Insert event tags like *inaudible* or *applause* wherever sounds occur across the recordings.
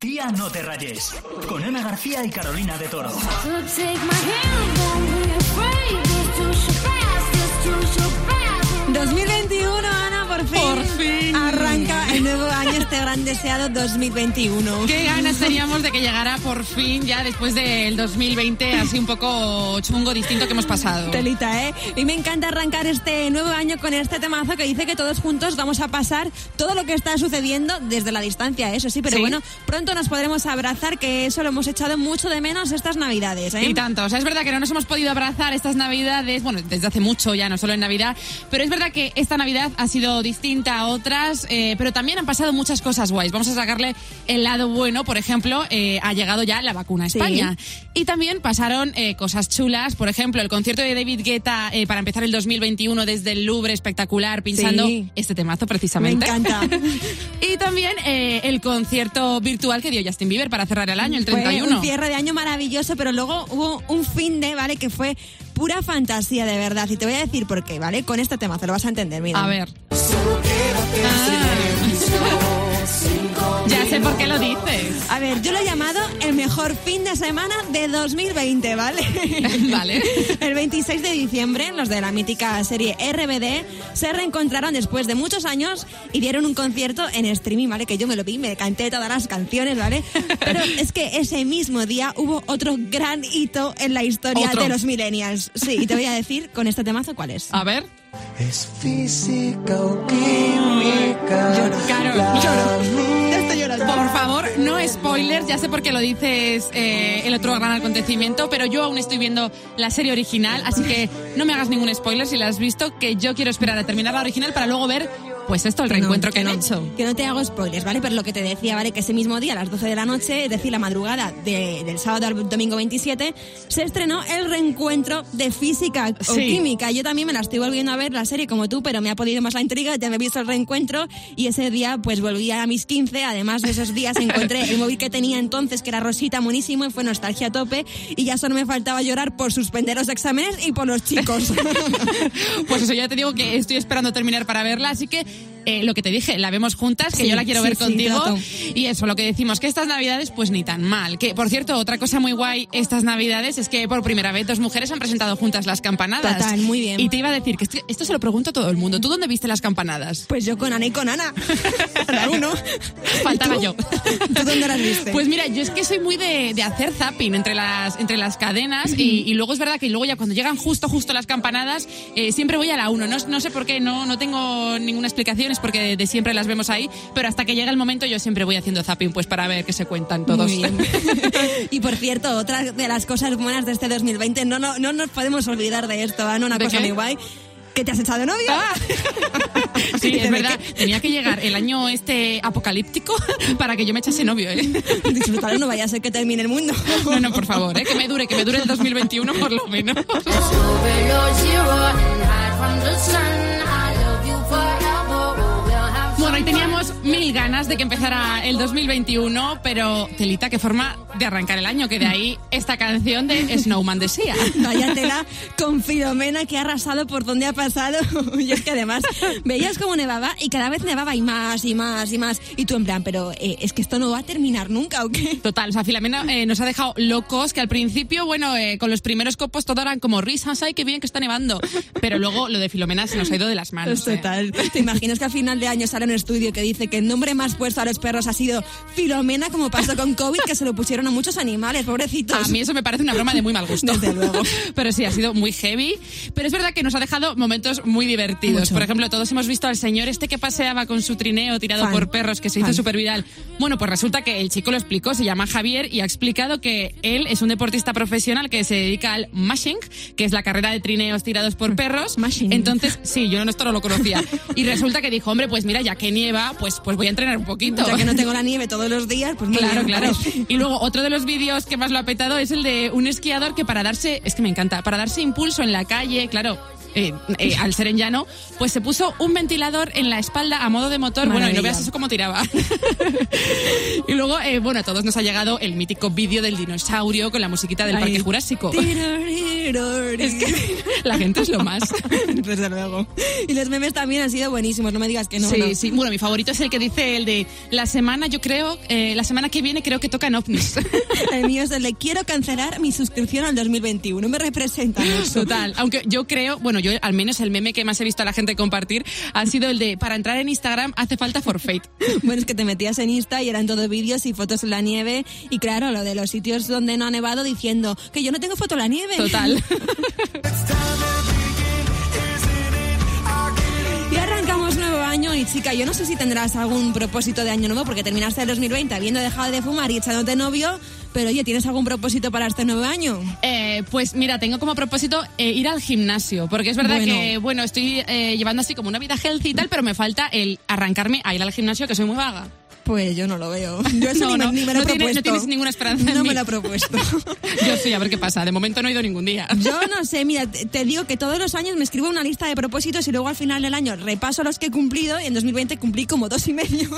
Tía, no te rayes. Con Ana García y Carolina de Toro. So take my hand, don't be afraid. It's too so fast, it's too so fast. 2021, Ana, por fin. Por fin. Gran deseado 2021. Qué ganas teníamos de que llegara por fin, ya después del 2020, así un poco chungo, distinto que hemos pasado. Telita, ¿eh? Y me encanta arrancar este nuevo año con este temazo que dice que todos juntos vamos a pasar todo lo que está sucediendo desde la distancia, eso sí, pero Sí. bueno, pronto nos podremos abrazar, que eso lo hemos echado mucho de menos estas navidades, ¿eh? Y tanto, o sea, es verdad que no nos hemos podido abrazar estas navidades, bueno, desde hace mucho ya, no solo en Navidad, pero es verdad que esta Navidad ha sido distinta a otras, eh, pero también han pasado muchas cosas guays. Vamos a sacarle el lado bueno, por ejemplo, eh, ha llegado ya la vacuna a Sí. España. Y también pasaron eh, cosas chulas, por ejemplo, el concierto de David Guetta eh, para empezar el 2021 desde el Louvre, espectacular, pinchando Sí. este temazo Me precisamente. encanta. *laughs* Y también el concierto virtual que dio Justin Bieber para cerrar el año, el Fue 31. un cierre de año maravilloso, pero luego hubo un fin de, ¿vale? Que fue pura fantasía, de verdad. Y te voy a decir por qué, ¿vale? Con este tema, te lo vas a entender, mira. A ver. Ah. Ya sé por qué lo dices. A ver, yo lo he llamado el mejor fin de semana de 2020, ¿vale? *laughs* Vale. El 26 de diciembre, los de la mítica serie RBD se reencontraron después de muchos años y dieron un concierto en streaming, ¿vale? Que yo me lo vi, me canté todas las canciones, ¿vale? Pero *laughs* es que ese mismo día hubo otro gran hito en la historia ¿Otro? de los millennials. Sí, y te voy a decir con este temazo cuál es. A ver. Es física o química. Lloro. Ya estoy llorando. Por favor, no spoilers, ya sé por qué lo dices eh, el otro gran acontecimiento, pero yo aún estoy viendo la serie original, así que no me hagas ningún spoiler si la has visto, que yo quiero esperar a terminar la original para luego ver, pues esto, el reencuentro No, que, han no, hecho. Que no te hago spoilers, ¿vale? Pero lo que te decía, ¿vale? Que ese mismo día, a las 12 de la noche, es decir, la madrugada de- del sábado al domingo 27, se estrenó el reencuentro de física o Sí. química. Yo también me la estoy volviendo a ver, la serie como tú, pero me ha podido más la intriga, ya me he visto el reencuentro y ese día pues volví a mis 15. Además de esos días encontré el móvil que tenía entonces, que era rosita, monísimo, y fue nostalgia a tope. Y ya solo me faltaba llorar por suspender los exámenes y por los chicos. *laughs* Pues eso, ya te digo que estoy esperando terminar para verla, así que eh, lo que te dije, la vemos juntas, que Sí, yo la quiero sí, ver sí, contigo. y eso, lo que decimos, que estas navidades, pues ni tan mal. Que, por cierto, otra cosa muy guay estas navidades es que por primera vez dos mujeres han presentado juntas las campanadas. Total, muy bien. Y te iba a decir que esto, esto se lo pregunto a todo el mundo. ¿Tú dónde viste las campanadas? Pues yo con Ana y con Ana. *laughs* Cada uno. Faltaba yo. ¿Tú dónde las viste? Pues mira, yo es que soy muy de, de hacer zapping entre las, entre las cadenas y, y luego es verdad que luego ya cuando llegan justo, justo las campanadas, eh, siempre voy a la 1. No, no sé por qué, no, no tengo ninguna explicación, porque de, siempre las vemos ahí, pero hasta que llega el momento yo siempre voy haciendo zapping pues para ver qué se cuentan todos. Muy bien. *laughs* y por cierto, otra de las cosas buenas de este 2020, no, no, no nos podemos olvidar de esto, Ana, una ¿De cosa qué? muy guay. ¿Que te has echado novio? Ah. *laughs* Sí, ¿De es verdad. Tenía que llegar el año este apocalíptico *laughs* para que yo me echase novio, ¿eh? Disfrutar, no vaya a ser que termine el mundo. No, no, por favor, ¿eh? que me dure, que me dure el 2021 por lo menos. Have Bueno, some y teníamos mil ganas de que empezara el 2021, pero telita, qué forma de arrancar el año, que de ahí esta canción de Snowman decía. *laughs* Vaya tela con Filomena que ha arrasado por donde ha pasado. *laughs* Y es que además veías cómo nevaba y cada vez nevaba y más y más y más. Y tú en plan, pero eh, es que esto no va a terminar nunca, ¿o qué? Total, o sea, Filomena eh, nos ha dejado locos, que al principio, bueno, eh, con los primeros copos todo eran como risas, ay, qué bien que está nevando. Pero luego lo de Filomena se nos ha ido de las manos. Pues eh. total. ¿Te imaginas que al final de año sale un estudio que dice que el nombre más puesto a los perros ha sido Filomena, como pasó con COVID, que se lo pusieron a muchos animales, pobrecitos? A mí eso me parece una broma de muy mal gusto. Desde luego. *laughs* Pero sí, ha sido muy heavy. Pero es verdad que nos ha dejado momentos muy divertidos. Mucho. Por ejemplo, todos hemos visto al señor este que paseaba con su trineo tirado Fan. por perros, que se Fan. hizo súper viral. Bueno, pues resulta que el chico lo explicó, se llama Javier y ha explicado que él es un deportista profesional que se dedica al mashing, que es la carrera de trineos tirados por perros. Mashing. Entonces, sí, yo esto no lo conocía. *laughs* Y resulta que dijo, hombre, pues mira, ya que nieva, pues, pues voy a entrenar un poquito. Ya que no tengo la nieve todos los días, pues muy Claro, bien, claro. Y luego otro de los vídeos que más lo ha petado es el de un esquiador que para darse, es que me encanta, para darse impulso en la calle, claro. Eh, eh, al ser en llano, pues se puso un ventilador en la espalda a modo de motor. Bueno, y no Maravilla. veas eso cómo tiraba. *laughs* y luego, eh, bueno, a todos nos ha llegado el mítico vídeo del dinosaurio con la musiquita del Ay. Parque Jurásico. Es que la gente es lo más. *laughs* Desde luego. Y los memes también han sido buenísimos, no me digas que no. sí, no. sí. Bueno, mi favorito es el que dice el de la semana, yo creo, eh, la semana que viene creo que tocan ovnis. *laughs* El mío es el de quiero cancelar mi suscripción al 2021. Me representa. Total, aunque yo creo, bueno, yo al menos el meme que más he visto a la gente compartir ha sido el de para entrar en Instagram hace falta forfeit. *laughs* Bueno, es que te metías en Insta y eran todos vídeos y fotos en la nieve. Y claro, lo de los sitios donde no ha nevado diciendo que yo no tengo foto en la nieve. Total. *laughs* año y chica, yo no sé si tendrás algún propósito de año nuevo porque terminaste el 2020 habiendo dejado de fumar y echándote novio, pero oye, ¿tienes algún propósito para este nuevo año? Eh, pues mira, tengo como propósito eh, ir al gimnasio, porque es verdad Bueno. que, bueno, estoy eh, llevando así como una vida healthy y tal, pero me falta el arrancarme a ir al gimnasio, que soy muy vaga. Pues yo no lo veo. *laughs* Yo eso No, ni, me- no, ni me lo he no tienes- no propuesto. tienes ninguna esperanza en No mí. me lo he propuesto. *laughs* Yo sí, a ver qué pasa. De momento no he ido ningún día. *laughs* Yo no sé, mira, te, te digo que todos los años me escribo una lista de propósitos y luego al final del año repaso los que he cumplido y en 2020 cumplí como dos y medio.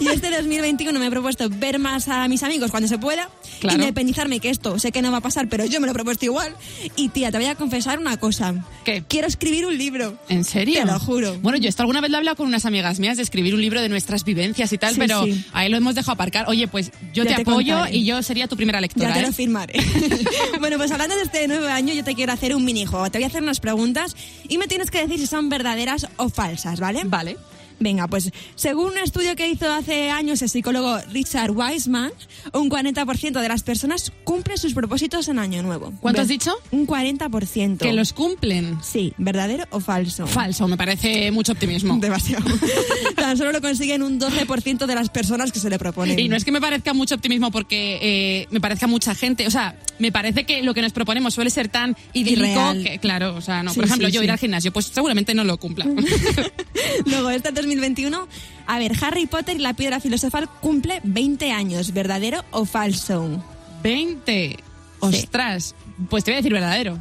y este 2021 me he propuesto ver más a mis amigos cuando se pueda, Claro. independizarme que esto sé que no va a pasar, pero yo me lo he propuesto igual. Y tía, te voy a confesar una cosa. ¿Qué? Quiero escribir un libro. ¿En serio? Te lo juro. Bueno, yo esto alguna vez lo he hablado con unas amigas mías de escribir un libro de nuestras vivencias y tal, pero sí. ahí lo hemos dejado aparcar. Oye, pues yo te, te apoyo contaré. y yo sería tu primera lectora. Ya te ¿eh? lo firmaré. *laughs* *laughs* bueno, pues hablando de este nuevo año, yo te quiero hacer un minijuego. Te voy a hacer unas preguntas y me tienes que decir si son verdaderas o falsas, ¿vale? Vale. Venga, pues según un estudio que hizo hace años el psicólogo Richard Wiseman, un 40% de las personas cumple sus propósitos en Año Nuevo. ¿Cuánto has dicho? Un 40%. Que los cumplen. Sí, ¿verdadero o falso? Falso, me parece mucho optimismo. *laughs* Demasiado. *laughs* Tan solo lo consiguen un 12% de las personas que se le proponen. Y no es que me parezca mucho optimismo porque eh, me parezca mucha gente. O sea, me parece que lo que nos proponemos suele ser tan idílico que, claro, o sea, no. Sí, Por ejemplo, sí, yo sí. ir al gimnasio, pues seguramente no lo cumpla. *laughs* Luego, este 2021, a ver, Harry Potter y la piedra filosofal cumple 20 años, ¿verdadero o falso? 20. Ostras. Pues te voy a decir verdadero.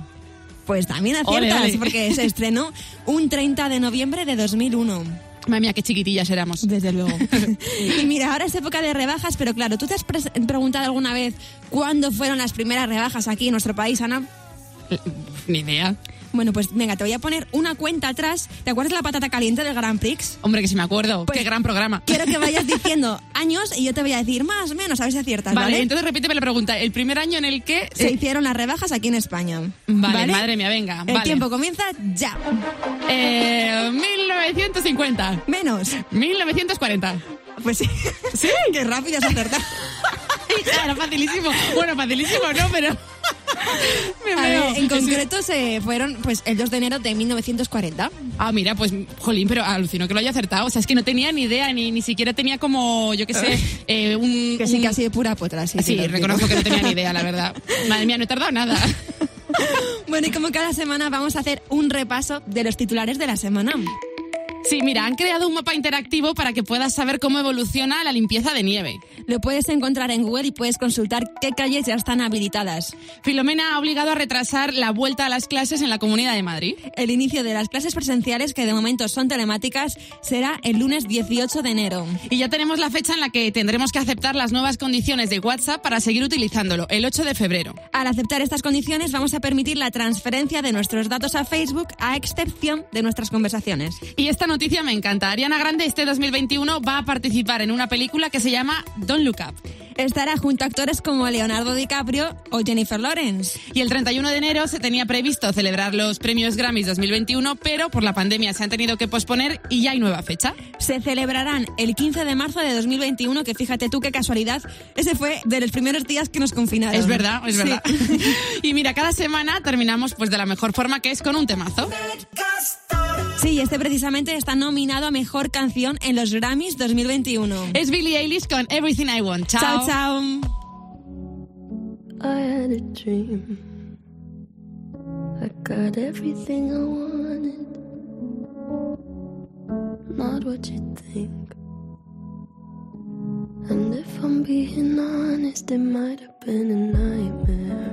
Pues también aciertas, ole. porque se estrenó un 30 de noviembre de 2001. Madre mía, qué chiquitillas éramos. Desde luego. *laughs* y mira, ahora es época de rebajas, pero claro, ¿tú te has preguntado alguna vez cuándo fueron las primeras rebajas aquí en nuestro país, Ana? Ni idea. Bueno, pues venga, te voy a poner una cuenta atrás. ¿Te acuerdas de la patata caliente del Grand Prix? Hombre, que si me acuerdo. Pues qué gran programa. Quiero que vayas *laughs* diciendo años y yo te voy a decir más o menos, a ver si aciertas, Vale, ¿vale? entonces repíteme la pregunta. El primer año en el que... Se eh, hicieron las rebajas aquí en España. Vale, madre mía, venga, El vale. tiempo comienza ya. eh, 1950. Menos. 1940. Pues sí. Sí, *laughs* qué rápido acertado. *laughs* Hija, Era facilísimo. Bueno, facilísimo no, pero... *laughs* Me ver, en concreto se fueron pues el 2 de enero de 1940. Ah, mira, pues, jolín, pero alucino que lo haya acertado. O sea, es que no tenía ni idea, ni, ni siquiera tenía como, yo qué sé, *laughs* eh, un... Que sí, un- ha sido pura potra, sí. Sí, reconozco que no tenía ni idea, la *laughs* verdad. Madre mía, no he tardado nada. Bueno, y como cada semana vamos a hacer un repaso de los titulares de la semana. Sí, mira, han creado un mapa interactivo para que puedas saber cómo evoluciona la limpieza de nieve. Lo puedes encontrar en Google y puedes consultar qué calles ya están habilitadas. Filomena ha obligado a retrasar la vuelta a las clases en la Comunidad de Madrid. El inicio de las clases presenciales, que de momento son telemáticas, será el lunes 18 de enero. Y ya tenemos la fecha en la que tendremos que aceptar las nuevas condiciones de WhatsApp para seguir utilizándolo, el 8 de febrero. Al aceptar estas condiciones, vamos a permitir la transferencia de nuestros datos a Facebook, a excepción de nuestras conversaciones. Y esta noticia me encanta. Ariana Grande este 2021 va a participar en una película que se llama Don't Look Up. Estará junto a actores como Leonardo DiCaprio o Jennifer Lawrence. Y el 31 de enero se tenía previsto celebrar los premios Grammys 2021, pero por la pandemia se han tenido que posponer y ya hay nueva fecha. Se celebrarán el 15 de marzo de 2021, que fíjate tú qué casualidad, ese fue de los primeros días que nos confinaron. Es verdad, es Sí. verdad. *laughs* y mira, cada semana terminamos pues de la mejor forma que es con un temazo. Sí, este precisamente está nominado a Mejor Canción en los Grammys 2021. Es Billie Eilish con Everything I Want. Chao. Chao, chao. I had a dream. I got everything I wanted. Not what you think. And if I'm being honest, it might have been a nightmare.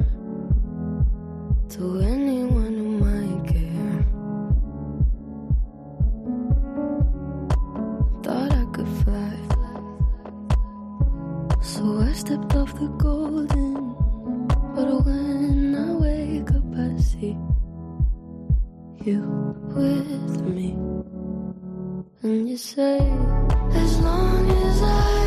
with me. And you say, as long as I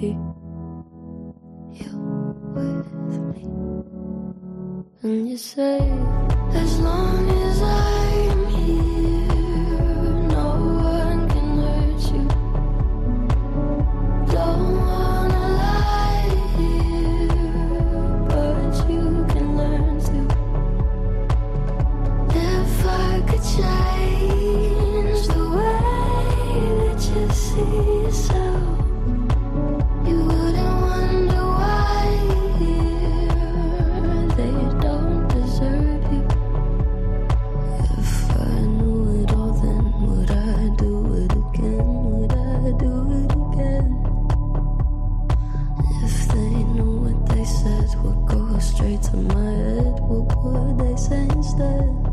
see you with me. And you say, as long as I'm here, no one can hurt you. Don't wanna lie here, but you can learn to. If I could change the way that you see yourself. sense that